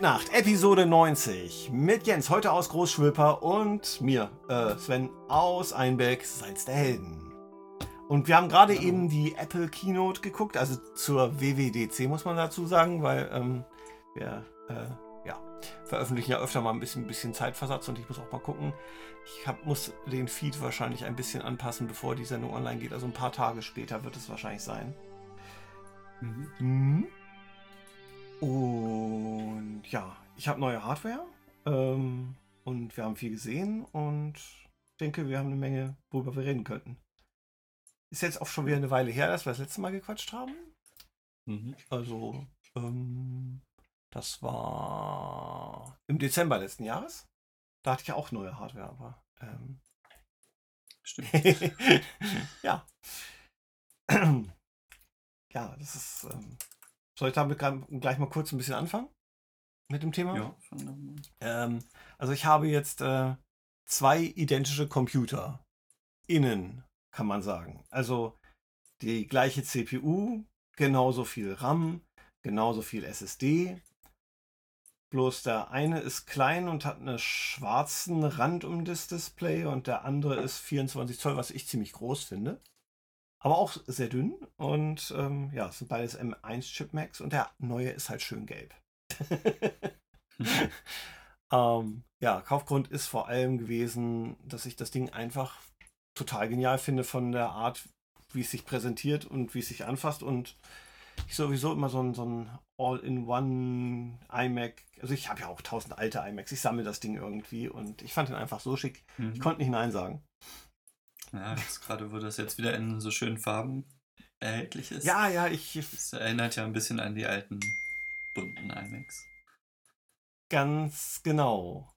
Bitnacht, Episode 90. Mit Jens, heute aus Großschwülper und mir, äh, Sven, aus Einbeck, Salz der Helden. Und wir haben gerade Hallo. eben die Apple Keynote geguckt, also zur WWDC muss man dazu sagen, weil ähm, wir äh, ja, veröffentlichen ja öfter mal ein bisschen, bisschen Zeitversatz und ich muss auch mal gucken. Ich hab, muss den Feed wahrscheinlich ein bisschen anpassen, bevor die Sendung online geht. Also ein paar Tage später wird es wahrscheinlich sein. Mhm. Mhm. Und ja, ich habe neue Hardware ähm, und wir haben viel gesehen und denke, wir haben eine Menge, worüber wir reden könnten. Ist jetzt auch schon wieder eine Weile her, dass wir das letzte Mal gequatscht haben. Mhm. Also, ähm, das war im Dezember letzten Jahres. Da hatte ich ja auch neue Hardware, aber ähm, Stimmt. ja. ja, das ist. Ähm, soll ich damit gleich mal kurz ein bisschen anfangen? Mit dem Thema? Ja, an. Ähm, also ich habe jetzt äh, zwei identische Computer innen, kann man sagen. Also die gleiche CPU, genauso viel RAM, genauso viel SSD. Bloß der eine ist klein und hat einen schwarzen Rand um das Display und der andere ist 24 Zoll, was ich ziemlich groß finde. Aber auch sehr dünn und ähm, ja, es sind beides M1 Chip Max und der neue ist halt schön gelb. Ähm, ja, Kaufgrund ist vor allem gewesen, dass ich das Ding einfach total genial finde von der Art, wie es sich präsentiert und wie es sich anfasst. Und ich sowieso immer so ein, so ein All-in-One iMac. Also ich habe ja auch tausend alte iMacs. Ich sammle das Ding irgendwie und ich fand ihn einfach so schick. Ich Mhm. konnte nicht Nein sagen. Ja, gerade, wo das jetzt wieder in so schönen Farben erhältlich ist. Ja, ja, ich Das erinnert ja ein bisschen an die alten bunten iMacs. ganz genau.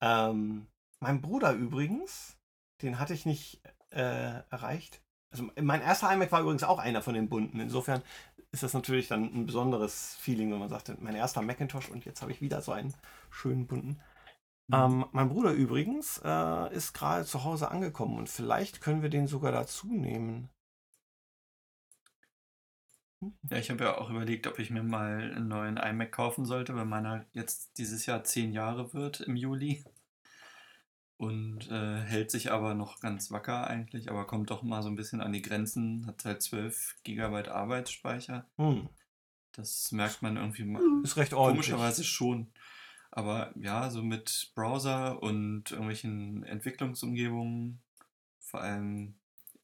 Ähm, mein Bruder übrigens, den hatte ich nicht äh, erreicht. Also mein erster iMac war übrigens auch einer von den bunten. Insofern ist das natürlich dann ein besonderes Feeling, wenn man sagt, mein erster Macintosh und jetzt habe ich wieder so einen schönen bunten. Mhm. Ähm, mein Bruder übrigens äh, ist gerade zu Hause angekommen und vielleicht können wir den sogar dazu nehmen. Ja, ich habe ja auch überlegt, ob ich mir mal einen neuen iMac kaufen sollte, weil meiner jetzt dieses Jahr zehn Jahre wird im Juli. Und äh, hält sich aber noch ganz wacker eigentlich, aber kommt doch mal so ein bisschen an die Grenzen, hat halt 12 GB Arbeitsspeicher. Hm, Das merkt man irgendwie mal. ist recht ordentlich. Komischerweise schon. Aber ja, so mit Browser und irgendwelchen Entwicklungsumgebungen, vor allem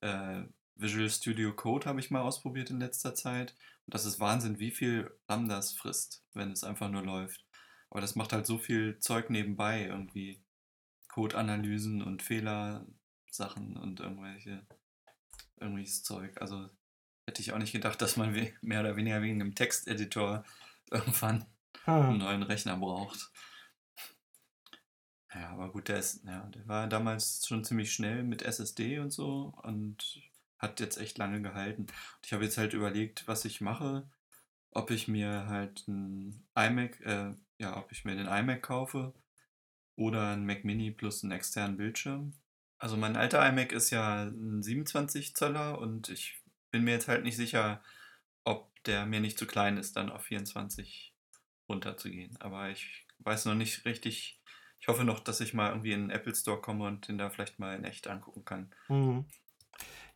äh, Visual Studio Code habe ich mal ausprobiert in letzter Zeit. Und das ist Wahnsinn, wie viel RAM das frisst, wenn es einfach nur läuft. Aber das macht halt so viel Zeug nebenbei, irgendwie Code-Analysen und Fehlersachen und irgendwelche, irgendwelches Zeug. Also hätte ich auch nicht gedacht, dass man mehr oder weniger wegen einem Texteditor irgendwann einen Hm. neuen Rechner braucht. Ja, aber gut, der ist, ja, der war damals schon ziemlich schnell mit SSD und so und hat jetzt echt lange gehalten. Und ich habe jetzt halt überlegt, was ich mache, ob ich mir halt ein iMac, äh, ja, ob ich mir den iMac kaufe oder ein Mac Mini plus einen externen Bildschirm. Also mein alter iMac ist ja ein 27 Zöller und ich bin mir jetzt halt nicht sicher, ob der mir nicht zu klein ist, dann auf 24 runterzugehen. Aber ich weiß noch nicht richtig. Ich hoffe noch, dass ich mal irgendwie in den Apple Store komme und den da vielleicht mal in echt angucken kann. Hm.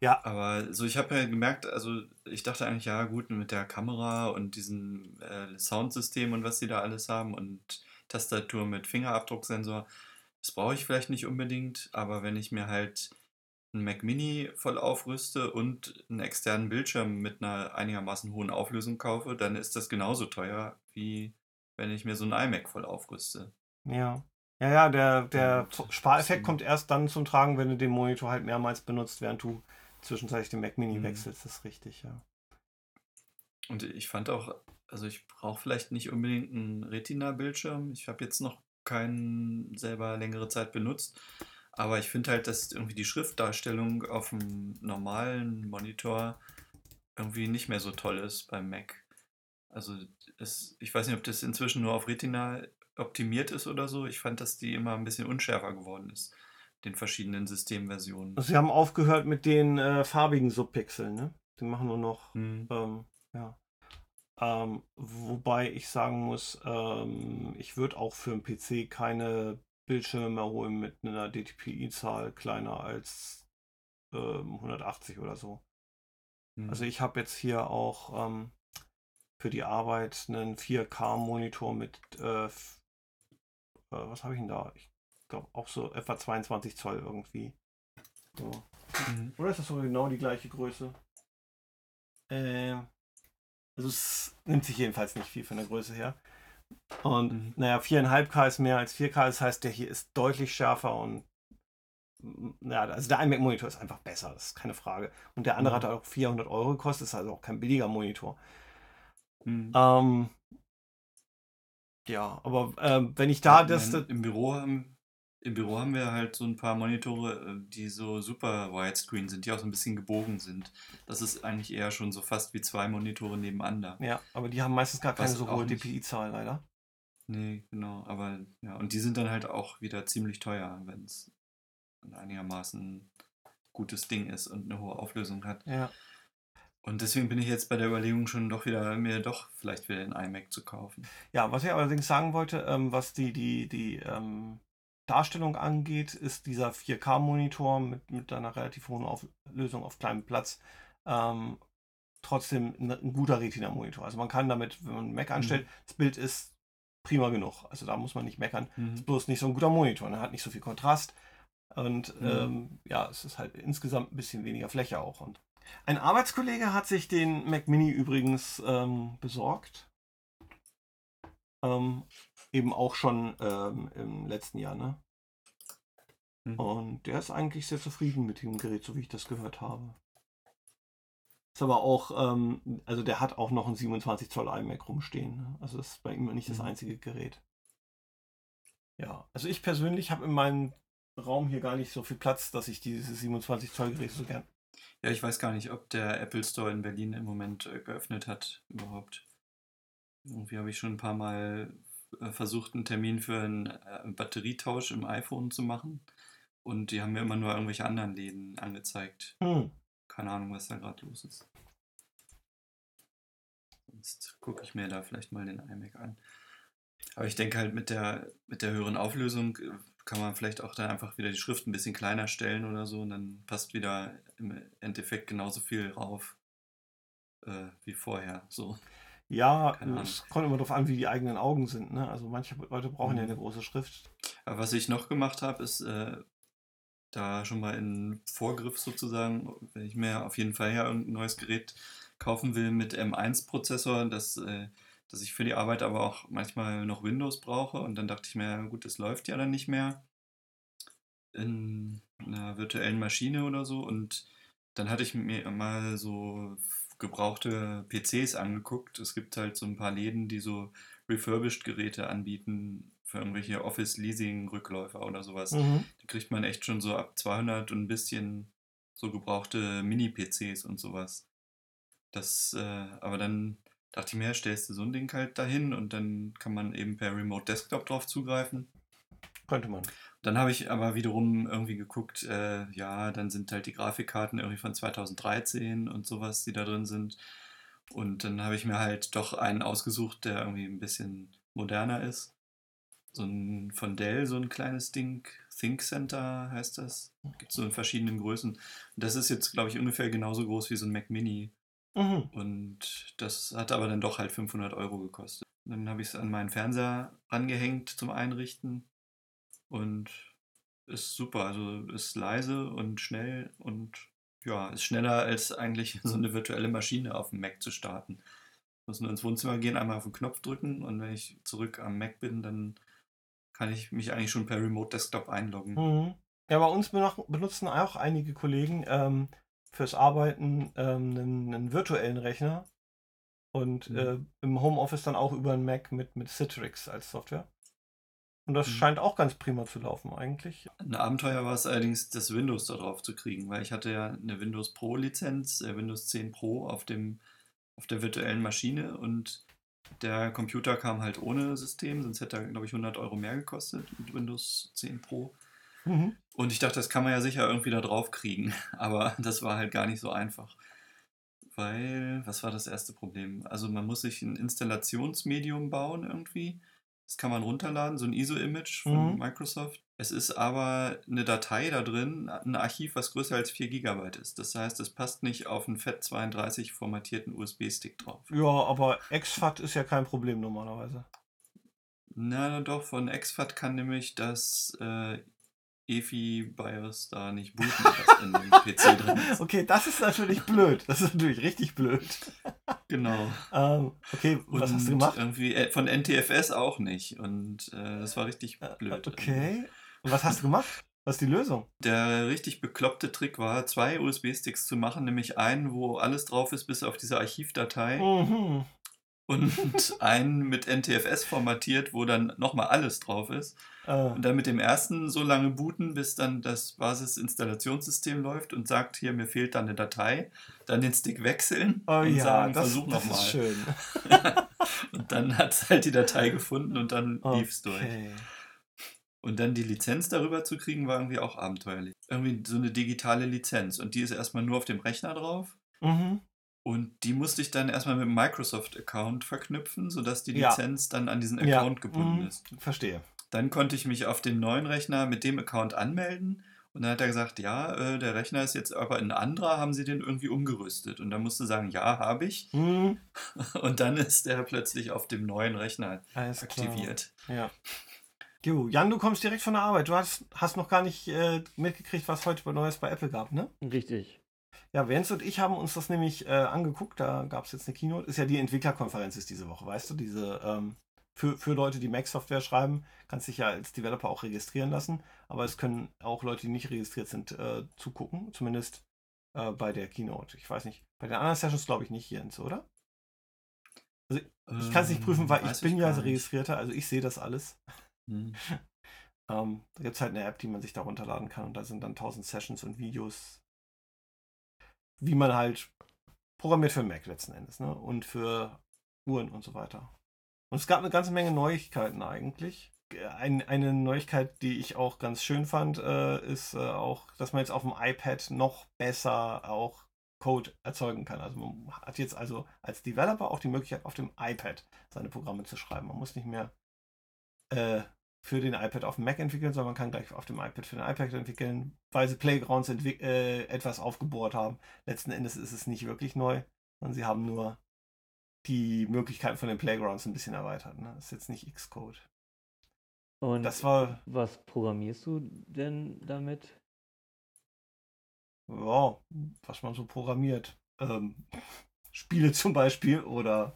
Ja, Aber so, ich habe ja gemerkt, also ich dachte eigentlich, ja gut, mit der Kamera und diesem äh, Soundsystem und was die da alles haben und Tastatur mit Fingerabdrucksensor, das brauche ich vielleicht nicht unbedingt, aber wenn ich mir halt einen Mac Mini voll aufrüste und einen externen Bildschirm mit einer einigermaßen hohen Auflösung kaufe, dann ist das genauso teuer, wie wenn ich mir so einen iMac voll aufrüste. Ja. Ja, ja, der, der Spareffekt kommt erst dann zum Tragen, wenn du den Monitor halt mehrmals benutzt, während du zwischenzeitlich den Mac Mini Mhm. wechselst. Das ist richtig, ja. Und ich fand auch, also ich brauche vielleicht nicht unbedingt einen Retina-Bildschirm. Ich habe jetzt noch keinen selber längere Zeit benutzt. Aber ich finde halt, dass irgendwie die Schriftdarstellung auf dem normalen Monitor irgendwie nicht mehr so toll ist beim Mac. Also es, ich weiß nicht, ob das inzwischen nur auf Retina optimiert ist oder so. Ich fand, dass die immer ein bisschen unschärfer geworden ist, den verschiedenen Systemversionen. Also sie haben aufgehört mit den äh, farbigen Subpixeln, ne? Die machen nur noch, Hm. ähm, ja. Ähm, wobei ich sagen muss, ähm, ich würde auch für einen PC keine Bildschirme mehr holen mit einer DPI-Zahl kleiner als ähm, 180 oder so. Hm. Also ich habe jetzt hier auch ähm, für die Arbeit einen 4K-Monitor mit, äh, was habe ich denn da? Ich glaube auch so etwa 22 Zoll irgendwie. So. Mhm. Oder ist das so genau die gleiche Größe? Ähm, also es nimmt sich jedenfalls nicht viel von der Größe her. Und Mhm. naja, 4,5K ist mehr als 4K, das heißt, der hier ist deutlich schärfer und mm, ja, also der iMac-Monitor ist einfach besser, das ist keine Frage. Und der andere Mhm. hat auch 400 Euro gekostet, ist also auch kein billiger Monitor. Mhm. Ähm, ja, aber ähm, wenn ich da Ja, das, im, Büro haben, Im Büro haben wir halt so ein paar Monitore, äh, die so super widescreen sind, die auch so ein bisschen gebogen sind. Das ist eigentlich eher schon so fast wie zwei Monitore nebeneinander. ja, aber die haben meistens gar keine Was so hohe DPI-Zahl leider. Nee, genau. Aber ja, und die sind dann halt auch wieder ziemlich teuer, wenn es ein einigermaßen gutes Ding ist und eine hohe Auflösung hat. Ja. Und deswegen bin ich jetzt bei der Überlegung schon doch wieder, mir doch vielleicht wieder den iMac zu kaufen. Ja, was ich allerdings sagen wollte, ähm, was die, die, die ähm, Darstellung angeht, ist dieser 4K-Monitor mit, mit einer relativ hohen Auflösung auf kleinem Platz ähm, trotzdem ein, ein guter Retina-Monitor. Also man kann damit, wenn man einen Mac anstellt, das Bild ist prima genug. Also da muss man nicht meckern. Mhm. Ist bloß nicht so ein guter Monitor. Er hat nicht so viel Kontrast. Und Mhm. ähm, ja, es ist halt insgesamt ein bisschen weniger Fläche auch. Und ein Arbeitskollege hat sich den Mac Mini übrigens ähm, besorgt. Ähm, eben auch schon ähm, im letzten Jahr, ne? Mhm. Und der ist eigentlich sehr zufrieden mit dem Gerät, so wie ich das gehört habe. Ist aber auch, ähm, also der hat auch noch ein 27 Zoll iMac rumstehen. Ne? Also das ist bei ihm nicht das Mhm. einzige Gerät. Ja, also ich persönlich habe in meinem Raum hier gar nicht so viel Platz, dass ich diese 27 Zoll Geräte so gern. Ja, ich weiß gar nicht, ob der Apple Store in Berlin im Moment äh, geöffnet hat überhaupt. Irgendwie habe ich schon ein paar Mal äh, versucht, einen Termin für einen äh, Batterietausch im iPhone zu machen. Und die haben mir immer nur irgendwelche anderen Läden angezeigt. Hm. Keine Ahnung, was da gerade los ist. Sonst gucke ich mir da vielleicht mal den iMac an. Aber ich denke halt mit der, mit der höheren Auflösung kann man vielleicht auch dann einfach wieder die Schrift ein bisschen kleiner stellen oder so und dann passt wieder im Endeffekt genauso viel rauf äh, wie vorher. So. Ja, es kommt immer darauf an, wie die eigenen Augen sind. Ne? Also manche Leute brauchen ja Mhm. eine große Schrift. Aber was ich noch gemacht habe, ist äh, da schon mal in Vorgriff sozusagen, wenn ich mir auf jeden Fall ja irgendein neues Gerät kaufen will mit M1-Prozessor, dass, äh, dass ich für die Arbeit aber auch manchmal noch Windows brauche. Und dann dachte ich mir, gut, das läuft ja dann nicht mehr in einer virtuellen Maschine oder so. Und dann hatte ich mir mal so gebrauchte PCs angeguckt. Es gibt halt so ein paar Läden, die so refurbished-Geräte anbieten für irgendwelche Office-Leasing-Rückläufer oder sowas. Mhm. Die kriegt man echt schon so ab 200 und ein bisschen so gebrauchte Mini-PCs und sowas. Das, äh, aber dann dachte ich mir, stellst du so ein Ding halt dahin und dann kann man eben per Remote Desktop drauf zugreifen. Könnte man. Dann habe ich aber wiederum irgendwie geguckt, äh, ja, dann sind halt die Grafikkarten irgendwie von 2013 und sowas, die da drin sind. Und dann habe ich mir halt doch einen ausgesucht, der irgendwie ein bisschen moderner ist. So ein von Dell, so ein kleines Ding, Think Center heißt das. Gibt es so in verschiedenen Größen. Und das ist jetzt, glaube ich, ungefähr genauso groß wie so ein Mac Mini. Mhm. Und das hat aber dann doch halt 500 Euro gekostet. Dann habe ich es an meinen Fernseher angehängt zum Einrichten und ist super. Also ist leise und schnell und ja, ist schneller als eigentlich so eine virtuelle Maschine auf dem Mac zu starten. Ich muss nur ins Wohnzimmer gehen, einmal auf den Knopf drücken und wenn ich zurück am Mac bin, dann kann ich mich eigentlich schon per Remote Desktop einloggen. Mhm. Ja, bei uns benutzen auch einige Kollegen ähm, fürs Arbeiten ähm, einen, einen virtuellen Rechner und Mhm. äh, im Homeoffice dann auch über einen Mac mit, mit Citrix als Software. Und das Mhm. scheint auch ganz prima zu laufen eigentlich. Ein Abenteuer war es allerdings, das Windows da drauf zu kriegen, weil ich hatte ja eine Windows Pro Lizenz, äh, Windows 10 Pro auf dem auf der virtuellen Maschine und der Computer kam halt ohne System, sonst hätte er, glaube ich, 100 Euro mehr gekostet mit Windows 10 Pro. Mhm. Und ich dachte, das kann man ja sicher irgendwie da drauf kriegen, aber das war halt gar nicht so einfach. weil, was war das erste Problem? Also man muss sich ein Installationsmedium bauen irgendwie. Das kann man runterladen, so ein ISO-Image von Mhm. Microsoft. Es ist aber eine Datei da drin, ein Archiv, was größer als 4 GB ist. Das heißt, es passt nicht auf einen FAT32 formatierten USB-Stick drauf. Ja, aber exFAT ist ja kein Problem normalerweise. Na doch, von exFAT kann nämlich das äh, EFI BIOS da nicht booten, was in dem PC drin ist. Okay, das ist natürlich blöd. Das ist natürlich richtig blöd. Genau. Ähm, okay, was hast du Und gemacht? Irgendwie äh, von NTFS auch nicht. Und äh, das war richtig Äh, blöd. Okay. Und was hast du gemacht? Was ist die Lösung? Der richtig bekloppte Trick war, zwei USB-Sticks zu machen, nämlich einen, wo alles drauf ist, bis auf diese Archivdatei, Mhm. und einen mit NTFS formatiert, wo dann nochmal alles drauf ist. Äh, Und dann mit dem ersten so lange booten, bis dann das Basisinstallationssystem läuft und sagt, hier, mir fehlt da eine Datei. Dann den Stick wechseln oh und ja, sagen, das, versuch nochmal. schön. Und dann hat es halt die Datei gefunden und dann lief's durch. Okay. Und dann die Lizenz darüber zu kriegen, war irgendwie auch abenteuerlich. Irgendwie so eine digitale Lizenz. Und die ist erstmal nur auf dem Rechner drauf. Mhm. Und die musste ich dann erstmal mit dem Microsoft-Account verknüpfen, sodass die Ja. Lizenz dann an diesen Ja, Account gebunden mhm, ist. Verstehe. Dann konnte ich mich auf dem neuen Rechner mit dem Account anmelden. Und dann hat er gesagt, ja, äh, der Rechner ist jetzt aber ein anderer, haben sie den irgendwie umgerüstet? Und dann musste sagen, ja, habe ich. Mhm. Und dann ist der plötzlich auf dem neuen Rechner Alles klar. aktiviert. Ja. Jo, Jan, du kommst direkt von der Arbeit. Du hast, hast noch gar nicht äh, mitgekriegt, was heute Neues bei Apple gab, ne? Richtig. Ja, Vance und ich haben uns das nämlich äh, angeguckt. Da gab es jetzt eine Keynote. Ist ja die Entwicklerkonferenz ist diese Woche, weißt du? Diese ähm, für, für Leute, die Mac-Software schreiben, kannst dich ja als Developer auch registrieren lassen. Aber es können auch Leute, die nicht registriert sind, äh, zugucken. Zumindest äh, bei der Keynote. Ich weiß nicht. Bei den anderen Sessions glaube ich nicht, Jens, oder? Ich kann es nicht prüfen, weil Ähm, weiß ich bin ja gar nicht. Registrierter, also ich sehe das alles. Hm. Ähm, da gibt es halt eine App, die man sich da runterladen kann und da sind dann 1000 Sessions und Videos, wie man halt programmiert für Mac letzten Endes, ne? Und für Uhren und so weiter. Und es gab eine ganze Menge Neuigkeiten eigentlich. Ein, eine Neuigkeit, die ich auch ganz schön fand, äh, ist äh, auch, dass man jetzt auf dem iPad noch besser auch Code erzeugen kann. Also man hat jetzt also als Developer auch die Möglichkeit, auf dem iPad seine Programme zu schreiben. Man muss nicht mehr äh, für den iPad auf dem Mac entwickeln, sondern man kann gleich auf dem iPad für den iPad entwickeln, weil sie Playgrounds äh, etwas aufgebohrt haben. Letzten Endes ist es nicht wirklich neu, sondern sie haben nur die Möglichkeiten von den Playgrounds ein bisschen erweitert. Ne? Das ist jetzt nicht Xcode. Und Das war, was programmierst du denn damit? ja, was man so programmiert. Ähm, Spiele zum Beispiel oder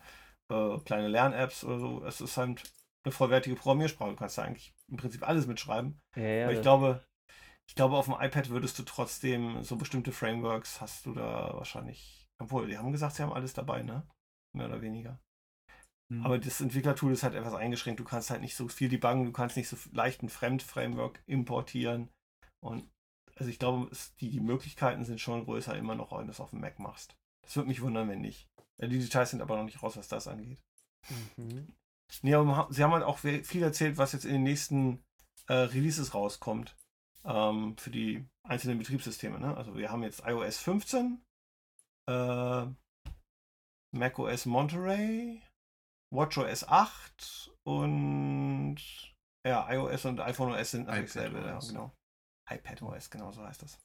äh, kleine Lern-Apps oder so. Es ist halt eine vollwertige Programmiersprache. Du kannst da eigentlich im Prinzip alles mitschreiben. Ja, ja, Aber ich glaube, ich glaube, auf dem iPad würdest du trotzdem so bestimmte Frameworks hast du da wahrscheinlich. Obwohl, die haben gesagt, sie haben alles dabei, ne? Mehr oder weniger. Hm. Aber das Entwicklertool ist halt etwas eingeschränkt. Du kannst halt nicht so viel debuggen, du kannst nicht so leicht ein Fremd-Framework importieren. Und also ich glaube, es, die, die Möglichkeiten sind schon größer immer noch, wenn du es auf dem Mac machst. Das würde mich wundern, wenn nicht. Die Details sind aber noch nicht raus, was das angeht. Mhm. Nee, aber sie haben halt auch viel erzählt, was jetzt in den nächsten äh, Releases rauskommt ähm, für die einzelnen Betriebssysteme. Ne? Also wir haben jetzt iOS 15, äh, macOS Monterey, WatchOS 8 und ja, iOS und iPhone OS sind eigentlich dasselbe. Ja, iPadOS. genau. iPadOS, genau so heißt das.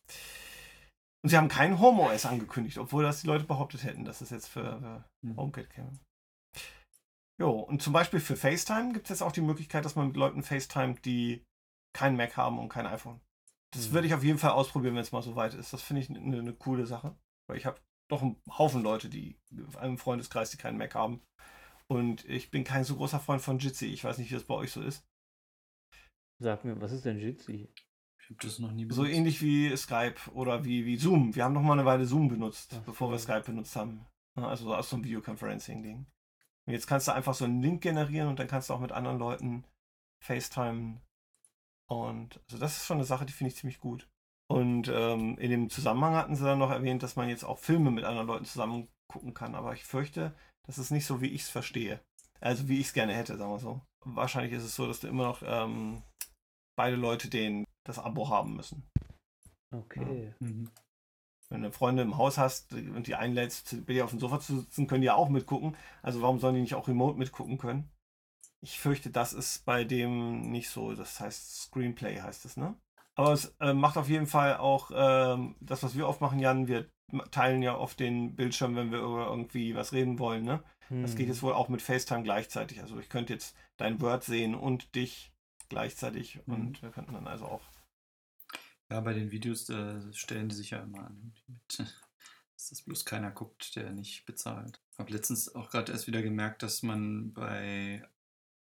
Und sie haben kein HomeOS angekündigt, obwohl das die Leute behauptet hätten, dass es jetzt für, für Hm. HomeKit käme. Jo, und zum Beispiel für FaceTime gibt es jetzt auch die Möglichkeit, dass man mit Leuten FaceTime, die kein Mac haben und kein iPhone. Das Mhm. würde ich auf jeden Fall ausprobieren, wenn es mal so weit ist. Das finde ich eine eine coole Sache. Weil ich habe doch einen Haufen Leute, die einen Freundeskreis, die keinen Mac haben. Und ich bin kein so großer Freund von Jitsi. Ich weiß nicht, wie das bei euch so ist. Sag mir, was ist denn Jitsi? ich habe das noch nie So benutzt. ähnlich wie Skype oder wie, wie Zoom. Wir haben noch mal eine Weile Zoom benutzt, Ach bevor wir so. Skype benutzt haben. Also so aus so einem Videoconferencing-Ding. Und jetzt kannst du einfach so einen Link generieren und dann kannst du auch mit anderen Leuten FaceTime. Und also das ist schon eine Sache, die finde ich ziemlich gut. Und ähm, in dem Zusammenhang hatten sie dann noch erwähnt, dass man jetzt auch Filme mit anderen Leuten zusammen gucken kann. Aber ich fürchte, das ist nicht so, wie ich es verstehe. Also wie ich es gerne hätte, sagen wir so. Wahrscheinlich ist es so, dass du immer noch ähm, beide Leute den das Abo haben müssen. Okay. Mhm. Wenn du Freunde im Haus hast und die einlädst, bei dir auf dem Sofa zu sitzen, können die ja auch mitgucken. Also warum sollen die nicht auch remote mitgucken können? Ich fürchte, das ist bei dem nicht so. Das heißt Screenplay heißt es, ne? Aber es äh, macht auf jeden Fall auch ähm, das, was wir oft machen, Jan. Wir teilen ja oft den Bildschirm, wenn wir über irgendwie was reden wollen, ne? Das geht Hm. jetzt wohl auch mit FaceTime gleichzeitig. Also ich könnte jetzt dein Word sehen und dich gleichzeitig Mhm. und wir könnten dann also auch. Ja, bei den Videos da stellen die sich ja immer an, mit, dass das bloß keiner guckt, der nicht bezahlt. Habe letztens auch gerade erst wieder gemerkt, dass man bei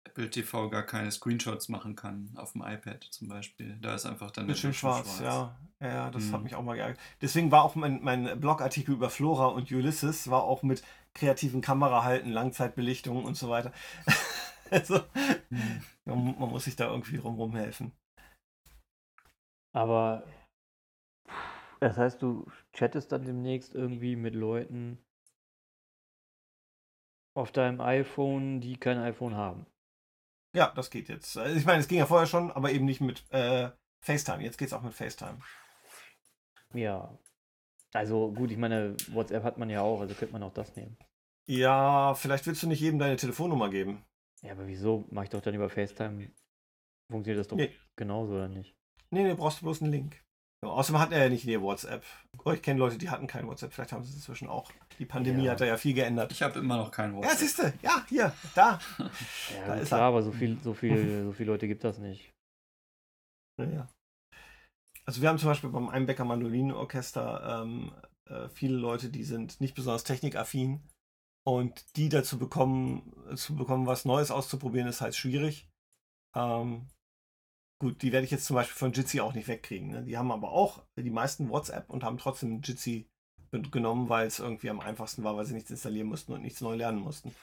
Apple TV gar keine Screenshots machen kann, auf dem iPad zum Beispiel. Da ist einfach dann der Bildschirm Bildschirm schwarz, ja. Ja, das hat Mhm. mich auch mal geärgert. Deswegen war auch mein, mein Blogartikel über Flora und Ulysses war auch mit kreativen Kamerahalten, Langzeitbelichtung und so weiter. also Mhm. man, man muss sich da irgendwie rumrum helfen. Aber das heißt, du chattest dann demnächst irgendwie mit Leuten auf deinem iPhone, die kein iPhone haben. Ja, das geht jetzt. Also ich meine, es ging ja vorher schon, aber eben nicht mit äh, FaceTime. Jetzt geht es auch mit FaceTime. Ja. Also gut, ich meine, WhatsApp hat man ja auch, also könnte man auch das nehmen. Ja, vielleicht willst du nicht jedem deine Telefonnummer geben. Ja, aber wieso mache ich doch dann über FaceTime? Funktioniert das doch Nee. genauso, oder nicht? Nee, nee, brauchst du bloß einen Link. Ja, außerdem hat er ja nicht in ihr WhatsApp. Oh, ich kenne Leute, die hatten kein WhatsApp. Vielleicht haben sie es inzwischen auch. Die Pandemie Ja. hat da ja viel geändert. Ich habe immer noch kein Ja, WhatsApp. siehst du. Ja, hier, da. Ja, Da ist klar, er. aber so viel, so viel, so viele Leute gibt das nicht. Ja, ja. Also wir haben zum Beispiel beim Einbecker Mandolinenorchester ähm, äh, viele Leute, die sind nicht besonders technikaffin und die dazu bekommen, zu bekommen, was Neues auszuprobieren, ist halt schwierig. Ähm, gut, die werde ich jetzt zum Beispiel von Jitsi auch nicht wegkriegen. Ne? Die haben aber auch die meisten WhatsApp und haben trotzdem Jitsi genommen, weil es irgendwie am einfachsten war, weil sie nichts installieren mussten und nichts neu lernen mussten.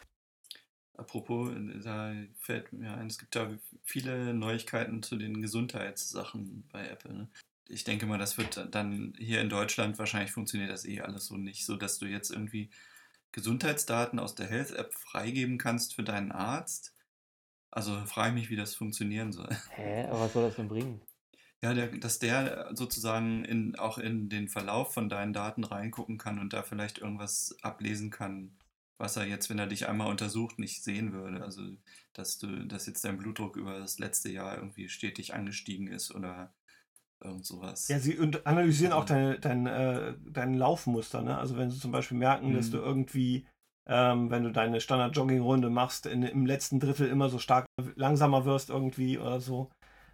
Apropos, da fällt mir ein, es gibt da viele Neuigkeiten zu den Gesundheitssachen bei Apple. Ne? Ich denke mal, das wird dann hier in Deutschland wahrscheinlich funktioniert das eh alles so nicht, so dass du jetzt irgendwie Gesundheitsdaten aus der Health App freigeben kannst für deinen Arzt. Also frage ich mich, wie das funktionieren soll. Hä, aber was soll das denn bringen? Ja, der, dass der sozusagen in, auch in den Verlauf von deinen Daten reingucken kann und da vielleicht irgendwas ablesen kann, was er jetzt, wenn er dich einmal untersucht, nicht sehen würde. Also, dass du, dass jetzt dein Blutdruck über das letzte Jahr irgendwie stetig angestiegen ist oder irgend sowas. Ja, sie und analysieren auch Ja. deine, dein, äh, dein Laufmuster. Ne? Also wenn sie zum Beispiel merken, dass Mhm. du irgendwie, ähm, wenn du deine Standard-Jogging-Runde machst, in, im letzten Drittel immer so stark langsamer wirst irgendwie oder so,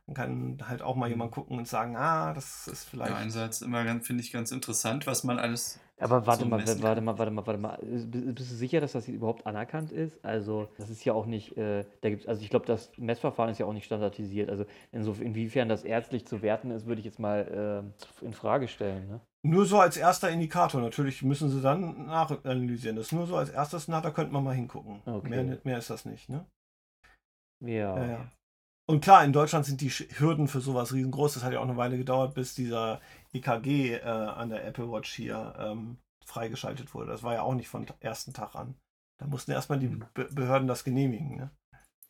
dann kann halt auch mal Mhm. jemand gucken und sagen, ah, das ist vielleicht... Ja, einerseits immer ganz, finde ich ganz interessant, was man alles. Aber warte so mal, warte mal, warte mal, warte mal. Bist du sicher, dass das hier überhaupt anerkannt ist? Also, das ist ja auch nicht, äh, da gibt's, also ich glaube, das Messverfahren ist ja auch nicht standardisiert. Also, inwiefern das ärztlich zu werten ist, würde ich jetzt mal äh, in Frage stellen. Ne? Nur so als erster Indikator. Natürlich müssen sie dann nachanalysieren. Das ist nur so als erstes, na, da könnte man mal hingucken. Okay. Mehr, mehr ist das nicht, ne? Ja. Ja, ja. Und klar, in Deutschland sind die Hürden für sowas riesengroß. Das hat ja auch eine Weile gedauert, bis dieser EKG äh, an der Apple Watch hier ähm, freigeschaltet wurde. Das war ja auch nicht von ersten Tag an. Da mussten erstmal die Mhm. Be Behörden das genehmigen. Ne?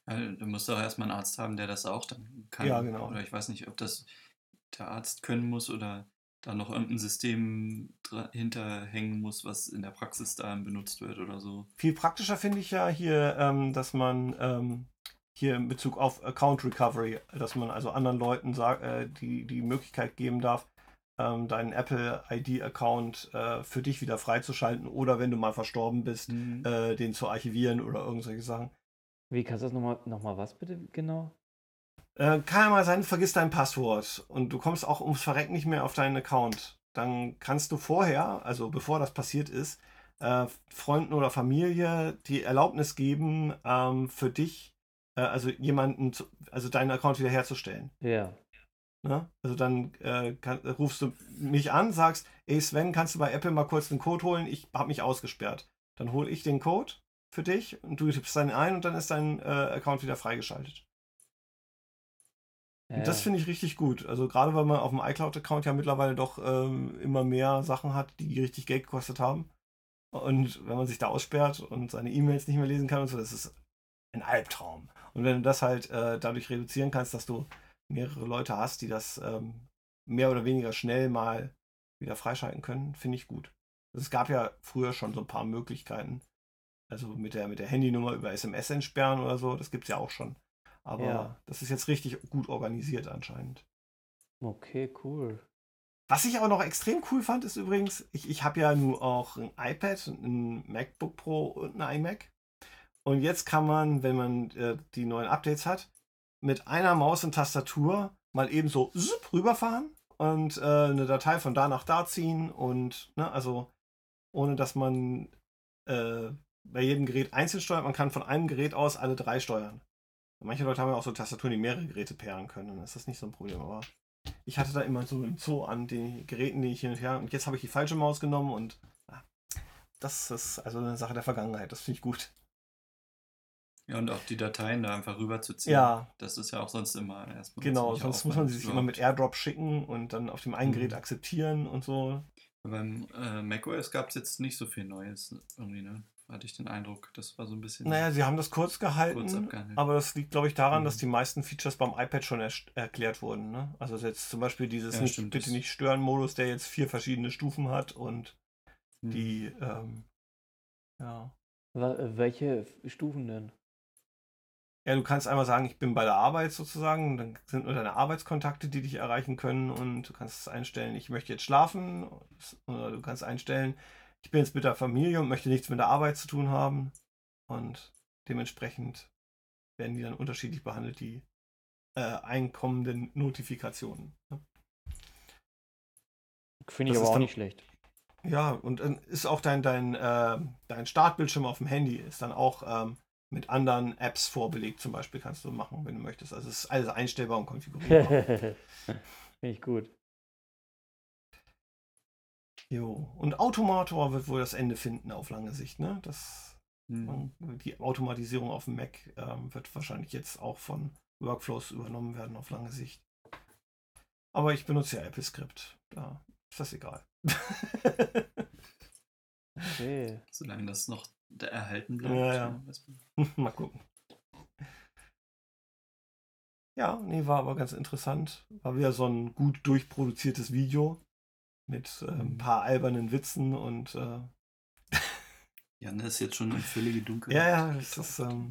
Ja, du musst doch erstmal einen Arzt haben, der das auch dann kann. Ja, genau. Oder ich weiß nicht, ob das der Arzt können muss oder da noch irgendein System hinterhängen muss, was in der Praxis dann benutzt wird oder so. Viel praktischer finde ich ja hier, ähm, dass man ähm, hier in Bezug auf Account Recovery, dass man also anderen Leuten sagt, äh, die, die Möglichkeit geben darf, ähm, deinen Apple ID-Account äh, für dich wieder freizuschalten oder wenn du mal verstorben bist, äh, den zu archivieren oder irgendwelche Sachen. Wie kannst du das nochmal, noch mal was bitte genau? Äh, kann ja mal sein, du vergisst dein Passwort und du kommst auch ums Verrecken nicht mehr auf deinen Account. Dann kannst du vorher, also bevor das passiert ist, äh, Freunden oder Familie die Erlaubnis geben, ähm, für dich, äh, also jemanden, zu, also deinen Account wiederherzustellen. Ja. Ne? Also dann äh, kann, rufst du mich an, sagst, ey Sven, kannst du bei Apple mal kurz den Code holen? Ich habe mich ausgesperrt. Dann hole ich den Code für dich und du tippst dann ein und dann ist dein äh, Account wieder freigeschaltet. Ja, das finde ich richtig gut. Also gerade weil man auf dem iCloud-Account ja mittlerweile doch ähm, immer mehr Sachen hat, die richtig Geld gekostet haben. Und wenn man sich da aussperrt und seine E-Mails nicht mehr lesen kann und so, das ist ein Albtraum. Und wenn du das halt äh, dadurch reduzieren kannst, dass du mehrere Leute hast, die das ähm, mehr oder weniger schnell mal wieder freischalten können, finde ich gut. Es gab ja früher schon so ein paar Möglichkeiten. Also mit der, mit der Handynummer über SMS entsperren oder so, das gibt es ja auch schon. Aber Ja. das ist jetzt richtig gut organisiert anscheinend. Okay, cool. Was ich aber noch extrem cool fand, ist übrigens, ich, ich habe ja nur auch ein iPad, ein MacBook Pro und ein iMac. Und jetzt kann man, wenn man äh, die neuen Updates hat, mit einer Maus und Tastatur mal eben so zup, rüberfahren und äh, eine Datei von da nach da ziehen und, ne, also ohne dass man äh, bei jedem Gerät einzeln steuert, man kann von einem Gerät aus alle drei steuern. Manche Leute haben ja auch so Tastaturen, die mehrere Geräte pairen können, dann ist das nicht so ein Problem, aber ich hatte da immer so ein Zoo an den Geräten, die ich hin und her. Und jetzt habe ich die falsche Maus genommen und ja, das ist also eine Sache der Vergangenheit. Das finde ich gut. Ja, und auch die Dateien da einfach rüberzuziehen. Ja, Das ist ja auch sonst immer erstmal. genau. Sonst muss man sie sich immer mit. Airdrop schicken und dann auf dem einen Gerät Mhm. akzeptieren und so. Beim äh, macOS gab es jetzt nicht so viel Neues irgendwie, ne? Hatte ich den Eindruck. Das war so ein bisschen. Naja, sie haben das kurz Kurz gehalten, abgehandelt. aber das liegt, glaube ich, daran, Mhm. dass die meisten Features beim iPad schon erklärt wurden. Ne? Also jetzt zum Beispiel dieses Ja, nicht, bitte nicht stören Modus, der jetzt vier verschiedene Stufen hat und Hm. die, ähm, ja. Welche Stufen denn? Ja, du kannst einmal sagen, ich bin bei der Arbeit sozusagen, dann sind nur deine Arbeitskontakte, die dich erreichen können und du kannst einstellen, ich möchte jetzt schlafen oder du kannst einstellen, ich bin jetzt mit der Familie und möchte nichts mit der Arbeit zu tun haben und dementsprechend werden die dann unterschiedlich behandelt, die äh, einkommenden Notifikationen. ne? Finde ich Das aber auch dann- nicht schlecht. Ja, und dann ist auch dein, dein, äh, dein Startbildschirm auf dem Handy ist dann auch ähm, mit anderen Apps vorbelegt, zum Beispiel kannst du machen, wenn du möchtest. Also es ist alles einstellbar und konfigurierbar. Finde ich gut. Jo. Und Automator wird wohl das Ende finden auf lange Sicht, ne? Das, Hm. die Automatisierung auf dem Mac ähm, wird wahrscheinlich jetzt auch von Workflows übernommen werden auf lange Sicht. Aber ich benutze ja AppleScript. Da ist das egal. Okay. Solange das noch erhalten bleibt. Ja, ja. man. Mal gucken. Ja, nee, war aber ganz interessant. War wieder so ein gut durchproduziertes Video mit äh, ein Mhm. paar albernen Witzen und äh, Jan ist jetzt schon in völlige Dunkelheit. Ja, ja, das ist, ähm,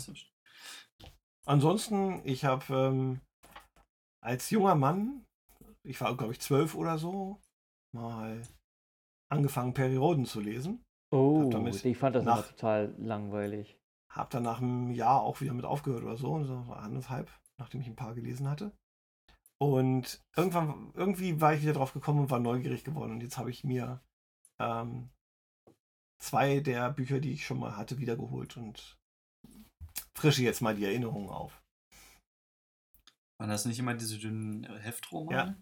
ansonsten, ich habe ähm, als junger Mann, ich war glaube ich zwölf oder so, mal angefangen Perry Roden zu lesen. Oh, damit ich fand das immer nach- total langweilig. Hab dann nach einem Jahr auch wieder mit aufgehört oder so, so anderthalb, nachdem ich ein paar gelesen hatte. Und irgendwann, irgendwie war ich wieder drauf gekommen und war neugierig geworden. Und jetzt habe ich mir ähm, zwei der Bücher, die ich schon mal hatte, wiedergeholt und frische jetzt mal die Erinnerungen auf. Waren das nicht immer diese dünnen äh, Heftromane?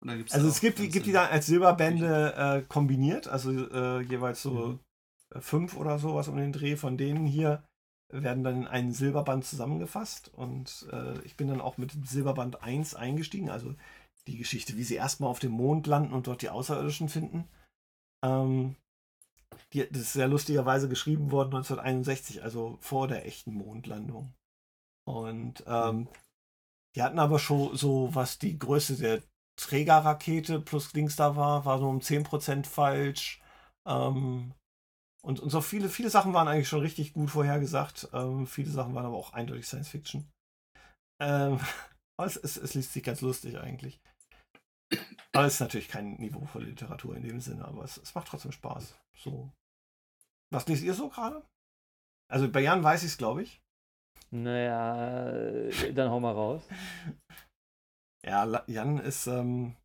Da Also es gibt gibt die dann als Silberbände äh, kombiniert, also äh, jeweils so Mhm. fünf oder sowas um den Dreh von denen hier werden dann in einen Silberband zusammengefasst und äh, ich bin dann auch mit Silberband 1 eingestiegen, also die Geschichte, wie sie erstmal auf dem Mond landen und dort die Außerirdischen finden. Ähm, die, das ist sehr lustigerweise geschrieben worden 1961, also vor der echten Mondlandung. Und ähm, die hatten aber schon so, was die Größe der Trägerrakete plus Dings da war, war so um 10% falsch. Ähm, und, und so viele, viele Sachen waren eigentlich schon richtig gut vorhergesagt. Ähm, viele Sachen waren aber auch eindeutig Science Fiction. Ähm, aber es, es, es liest sich ganz lustig eigentlich. Aber es ist natürlich kein niveauvolle Literatur in dem Sinne, aber es, es macht trotzdem Spaß. So. Was lest ihr so gerade? Also bei Jan weiß ich es, glaube ich. Naja, dann hau mal raus. Ja, Jan ist ähm,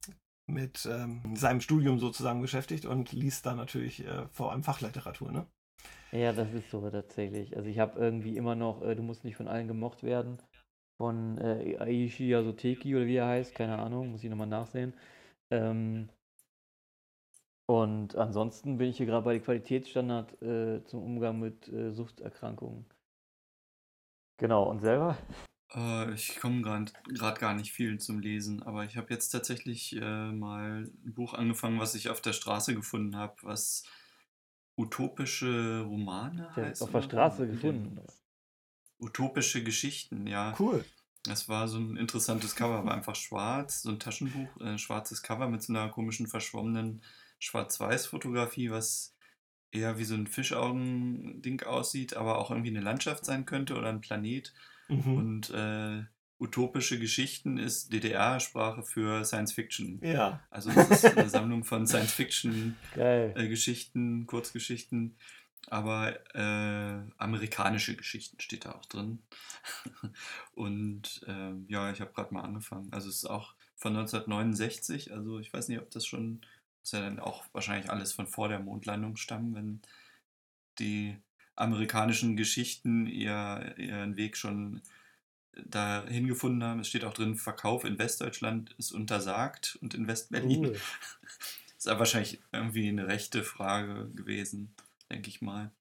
mit ähm, seinem Studium sozusagen beschäftigt und liest da natürlich äh, vor allem Fachliteratur, ne? Ja, das ist so tatsächlich. Also ich habe irgendwie immer noch, äh, du musst nicht von allen gemocht werden, von äh, Aishi Yasuteki oder wie er heißt, keine Ahnung, muss ich nochmal nachsehen. Ähm, und ansonsten bin ich hier gerade bei den Qualitätsstandard äh, zum Umgang mit äh, Suchterkrankungen. Genau, und selber? Äh, ich komme gerade gar nicht viel zum Lesen, aber ich habe jetzt tatsächlich äh, mal ein Buch angefangen, was ich auf der Straße gefunden habe, was utopische Romane Der heißt. auf der. Straße gefunden. Utopische Geschichten, ja. Cool. Das war so ein interessantes Cover, war einfach schwarz, so ein Taschenbuch, äh, schwarzes Cover mit so einer komischen, verschwommenen Schwarz-Weiß-Fotografie, was eher wie so ein Fischaugen-Ding aussieht, aber auch irgendwie eine Landschaft sein könnte oder ein Planet. Mhm. Und äh, utopische Geschichten ist DDR-Sprache für Science Fiction. Ja. Also das ist eine Sammlung von Science-Fiction-Geschichten, Geil. Kurzgeschichten, aber äh, amerikanische Geschichten steht da auch drin. Und ähm, ja, ich habe gerade mal angefangen. Also es ist auch von 1969, also ich weiß nicht, ob das schon, muss ja dann auch wahrscheinlich alles von vor der Mondlandung stammen, wenn die amerikanischen Geschichten ihr, ihren Weg schon dahin gefunden haben. Es steht auch drin, Verkauf in Westdeutschland ist untersagt und in Westberlin. Cool. Ist aber wahrscheinlich irgendwie eine rechte Frage gewesen, denke ich mal.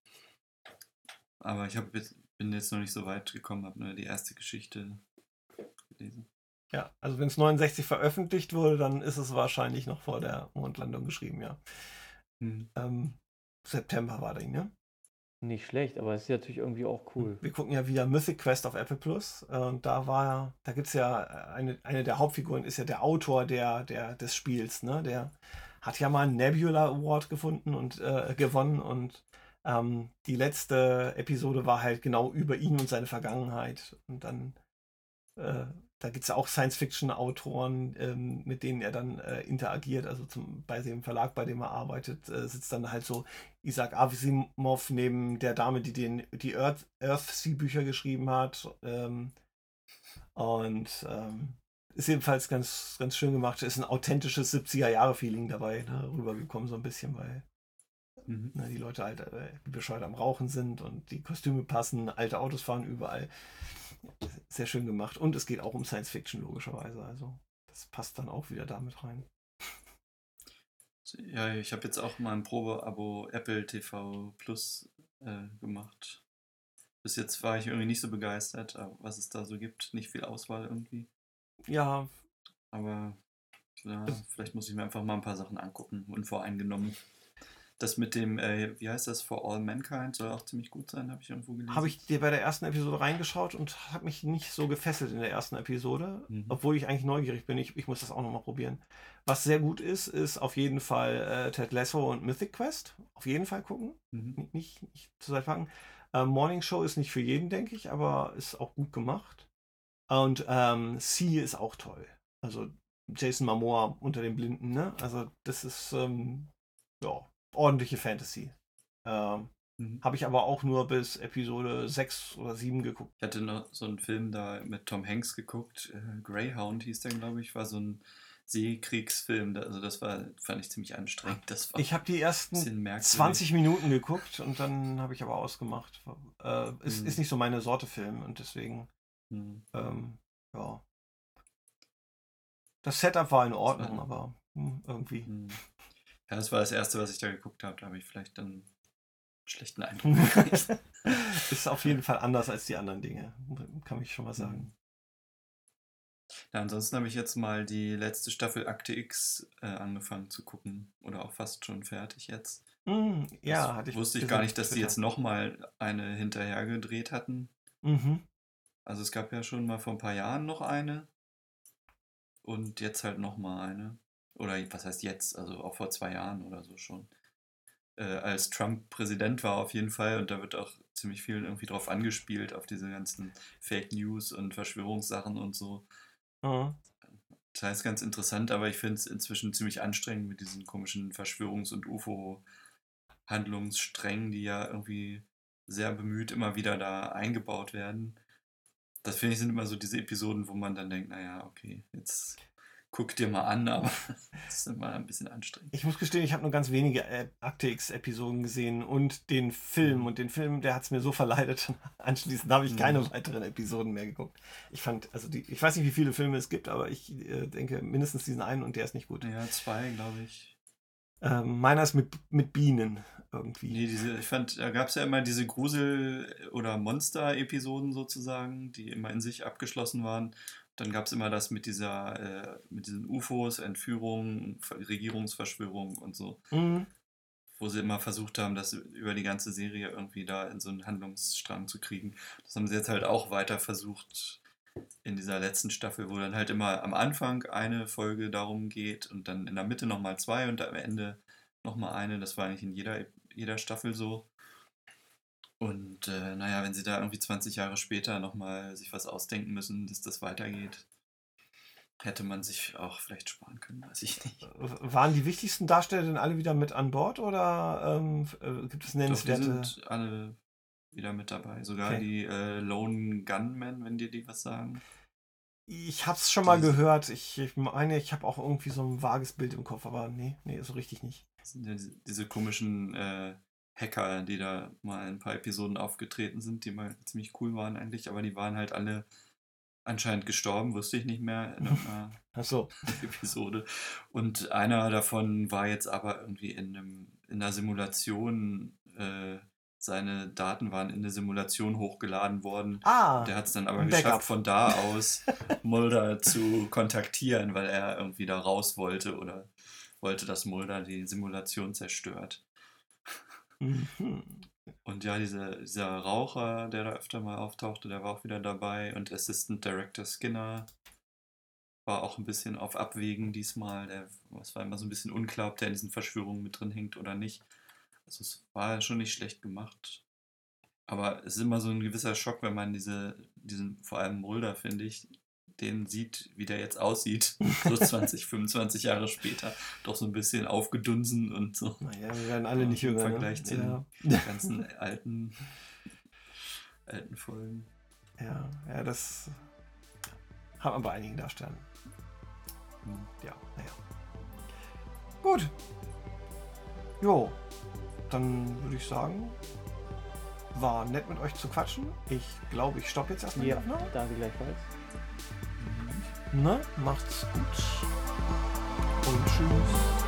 Aber ich hab bin jetzt noch nicht so weit gekommen, habe nur die erste Geschichte gelesen. Ja, also wenn es 69 veröffentlicht wurde, dann ist es wahrscheinlich noch vor der Mondlandung geschrieben, ja. Hm. Ähm, September war der, ne? Nicht schlecht, aber es ist natürlich irgendwie auch cool. Wir gucken ja wieder Mythic Quest auf Apple Plus. Und da war, da gibt es ja eine, eine der Hauptfiguren, ist ja der Autor der, der, des Spiels, ne? Der hat ja mal einen Nebula Award gefunden und äh, gewonnen und ähm, die letzte Episode war halt genau über ihn und seine Vergangenheit. Und dann, äh, da gibt es ja auch Science-Fiction-Autoren, ähm, mit denen er dann äh, interagiert. Also zum, bei dem Verlag, bei dem er arbeitet, äh, sitzt dann halt so Isaac Asimov neben der Dame, die den, die Earth, Earthsea-Bücher geschrieben hat. Ähm, und ähm, ist jedenfalls ganz, ganz schön gemacht. Ist ein authentisches 70er-Jahre-Feeling dabei ne, rübergekommen, so ein bisschen, weil Mhm. ne, die Leute halt äh, bescheuert am Rauchen sind und die Kostüme passen, alte Autos fahren überall. Sehr schön gemacht. Und es geht auch um Science Fiction, logischerweise. Also, das passt dann auch wieder damit rein. Ja, ich habe jetzt auch mal ein Probeabo Apple TV Plus äh, gemacht. Bis jetzt war ich irgendwie nicht so begeistert, äh, was es da so gibt. Nicht viel Auswahl irgendwie. Ja, Aber ja, vielleicht muss ich mir einfach mal ein paar Sachen angucken, unvoreingenommen. Das mit dem, äh, wie heißt das, For All Mankind soll auch ziemlich gut sein, habe ich irgendwo gelesen. habe ich dir bei der ersten Episode reingeschaut und habe mich nicht so gefesselt in der ersten Episode, Mhm. obwohl ich eigentlich neugierig bin. Ich, ich muss das auch nochmal probieren. Was sehr gut ist, ist auf jeden Fall äh, Ted Lasso und Mythic Quest. Auf jeden Fall gucken. Mhm. Nicht, nicht, zur Seite packen. Ähm, Morning Show ist nicht für jeden, denke ich, aber ist auch gut gemacht. Und ähm, Sea ist auch toll. Also Jason Momoa unter den Blinden, ne? Also das ist ähm, ja, ordentliche Fantasy. Ähm, Mhm. Habe ich aber auch nur bis Episode 6 oder 7 geguckt. Ich hatte noch so einen Film da mit Tom Hanks geguckt, äh, Greyhound hieß der, glaube ich, war so ein Seekriegsfilm. Also das war, fand ich ziemlich anstrengend. Das war Ich habe die ersten bisschen merkwürdig. 20 Minuten geguckt und dann habe ich aber ausgemacht. Äh, es Mhm. ist nicht so meine Sorte Film und deswegen, Mhm. ähm, ja. Das Setup war in Ordnung, war- aber hm, irgendwie. Mhm. Ja, das war das erste, was ich da geguckt habe. Da habe ich vielleicht dann einen schlechten Eindruck ist auf jeden Fall anders als die anderen Dinge, kann ich schon mal sagen. Mhm. Ja, ansonsten habe ich jetzt mal die letzte Staffel Akte X äh, angefangen zu gucken. Oder auch fast schon fertig jetzt. Hm, ja, das hatte ich. wusste ich gar nicht, dass auf die jetzt Twitter. nochmal eine hinterher gedreht hatten. Mhm. Also es gab ja schon mal vor ein paar Jahren noch eine. Und jetzt halt nochmal eine. Oder was heißt jetzt? Also auch vor zwei Jahren oder so schon. Äh, als Trump Präsident war auf jeden Fall. Und da wird auch ziemlich viel irgendwie drauf angespielt, auf diese ganzen Fake News und Verschwörungssachen und so. Mhm. Das heißt ganz interessant, aber ich finde es inzwischen ziemlich anstrengend mit diesen komischen Verschwörungs- und UFO-Handlungssträngen, die ja irgendwie sehr bemüht immer wieder da eingebaut werden. Das finde ich sind immer so diese Episoden, wo man dann denkt, naja, okay, jetzt guck dir mal an, aber das ist immer ein bisschen anstrengend. Ich muss gestehen, ich habe nur ganz wenige Akte X-Episoden gesehen und den Film. Und den Film, der hat es mir so verleidet. Anschließend habe ich Mhm. keine weiteren Episoden mehr geguckt. Ich fand, also die, ich weiß nicht, wie viele Filme es gibt, aber ich äh, denke mindestens diesen einen und der ist nicht gut. Ja, zwei, glaube ich. Ähm, meiner ist mit, mit Bienen irgendwie. Nee, diese, ich fand, da gab es ja immer diese Grusel- oder Monster-Episoden sozusagen, die immer in sich abgeschlossen waren. Dann gab es immer das mit dieser, äh, mit diesen UFOs, Entführungen, Ver- Regierungsverschwörungen und so, Mhm. wo sie immer versucht haben, das über die ganze Serie irgendwie da in so einen Handlungsstrang zu kriegen. Das haben sie jetzt halt auch weiter versucht, in dieser letzten Staffel, wo dann halt immer am Anfang eine Folge darum geht und dann in der Mitte nochmal zwei und am Ende nochmal eine. Das war eigentlich in jeder, jeder Staffel so. Und äh, naja, wenn sie da irgendwie 20 Jahre später nochmal sich was ausdenken müssen, dass das weitergeht, hätte man sich auch vielleicht sparen können, weiß ich nicht. Waren die wichtigsten Darsteller denn alle wieder mit an Bord oder ähm, äh, gibt es Doch, die nennenswerte? sind alle wieder mit dabei. Sogar Okay. die äh, Lone Gunmen, wenn dir die was sagen. Ich hab's schon mal gehört. Ich, ich meine, ich habe auch irgendwie so ein vages Bild im Kopf, aber nee, nee, so richtig nicht. Das sind ja diese, diese komischen äh, Hacker, die da mal in ein paar Episoden aufgetreten sind, die mal ziemlich cool waren eigentlich, aber die waren halt alle anscheinend gestorben, wusste ich nicht mehr in irgendeiner Achso. Episode. Und einer davon war jetzt aber irgendwie in, einem, in einer Simulation, äh, seine Daten waren in eine Simulation hochgeladen worden. Ah, Der hat es dann aber ein Backup. geschafft, von da aus Mulder zu kontaktieren, weil er irgendwie da raus wollte oder wollte, dass Mulder die Simulation zerstört. Und ja, diese, dieser Raucher, der da öfter mal auftauchte, der war auch wieder dabei. Und Assistant Director Skinner war auch ein bisschen auf Abwägen diesmal. Der, es war immer so ein bisschen unklar, ob der in diesen Verschwörungen mit drin hängt oder nicht. Also es war schon nicht schlecht gemacht. Aber es ist immer so ein gewisser Schock, wenn man diese, diesen, vor allem Mulder, finde ich, den sieht, wie der jetzt aussieht, so 20, 25 Jahre später, doch so ein bisschen aufgedunsen und so Naja, wir werden alle Ja, nicht im jünger. Vergleich ne? zu ja. den ganzen alten, alten Folgen. ja, ja, das hat man bei einigen Darstellern. Hm. Ja, naja. Gut. Jo, dann würde ich sagen, war nett mit euch zu quatschen. Ich glaube, ich stoppe jetzt erstmal Ja, danke gleichfalls. Ne? Macht's gut. Und tschüss.